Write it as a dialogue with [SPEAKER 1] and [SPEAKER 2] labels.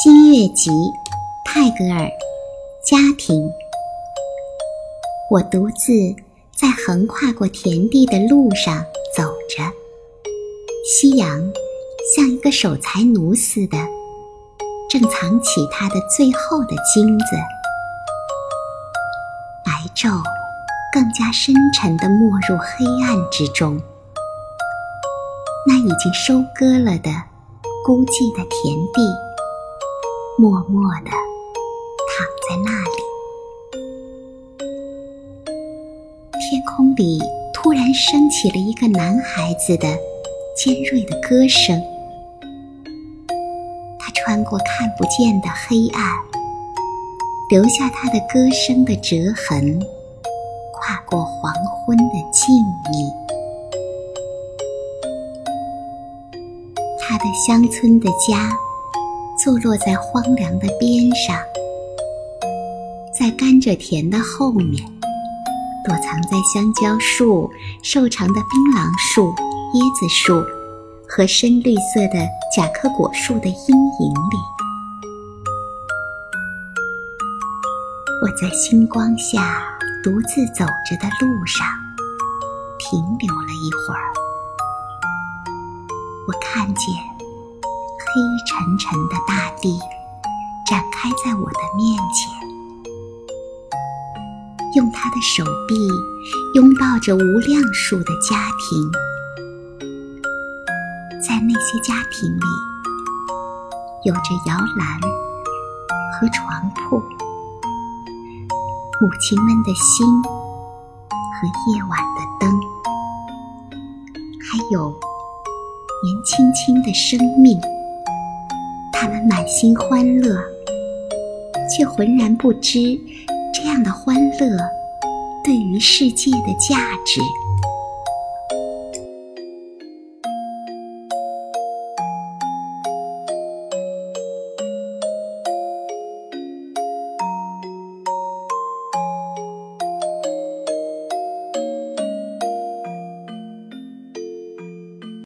[SPEAKER 1] 新月集，泰戈尔。家庭。我独自在横跨过田地的路上走着，夕阳像一个守财奴似的，正藏起它的最后的金子。白昼更加深沉地没入黑暗之中，那已经收割了的孤寂的田地，默默地。躺在那里，天空里突然升起了一个男孩子的尖锐的歌声。他穿过看不见的黑暗，留下他的歌声的折痕，跨过黄昏的静谧。他的乡村的家，坐落在荒凉的边上。在甘蔗田的后面，躲藏在香蕉树、瘦长的槟榔树、椰子树和深绿色的甲壳果树的阴影里。我在星光下独自走着的路上，停留了一会儿。我看见黑沉沉的大地展开在我的面前。用他的手臂拥抱着无量数的家庭，在那些家庭里，有着摇篮和床铺，母亲们的心和夜晚的灯，还有年轻轻的生命。他们满心欢乐，却浑然不知。这样的欢乐，对于世界的价值。